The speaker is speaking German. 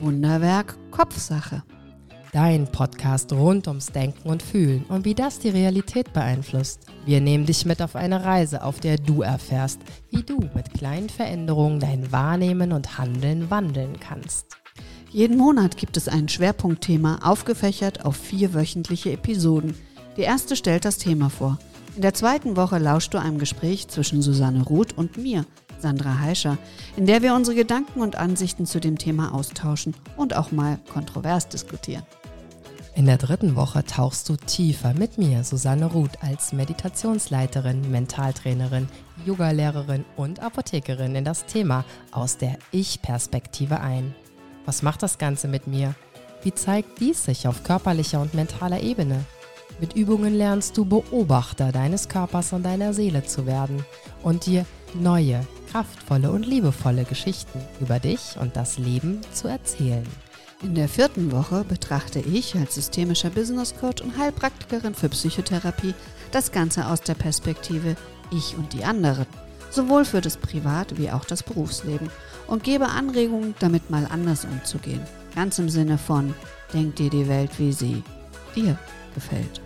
Wunderwerk Kopfsache. Dein Podcast rund ums Denken und Fühlen und wie das die Realität beeinflusst. Wir nehmen dich mit auf eine Reise, auf der du erfährst, wie du mit kleinen Veränderungen dein Wahrnehmen und Handeln wandeln kannst. Jeden Monat gibt es ein Schwerpunktthema, aufgefächert auf vier wöchentliche Episoden. Die erste stellt das Thema vor. In der zweiten Woche lauscht du einem Gespräch zwischen Susanne Ruth und mir, Sandra Heischer, in der wir unsere Gedanken und Ansichten zu dem Thema austauschen und auch mal kontrovers diskutieren. In der dritten Woche tauchst du tiefer mit mir, Susanne Ruth, als Meditationsleiterin, Mentaltrainerin, Yogalehrerin und Apothekerin in das Thema aus der Ich-Perspektive ein. Was macht das Ganze mit mir? Wie zeigt dies sich auf körperlicher und mentaler Ebene? Mit Übungen lernst du Beobachter deines Körpers und deiner Seele zu werden und dir neue, kraftvolle und liebevolle Geschichten über dich und das Leben zu erzählen. In der vierten Woche betrachte ich als systemischer Business Coach und Heilpraktikerin für Psychotherapie das Ganze aus der Perspektive Ich und die anderen, sowohl für das Privat- wie auch das Berufsleben und gebe Anregungen, damit mal anders umzugehen. Ganz im Sinne von Denk dir die Welt, wie sie dir gefällt.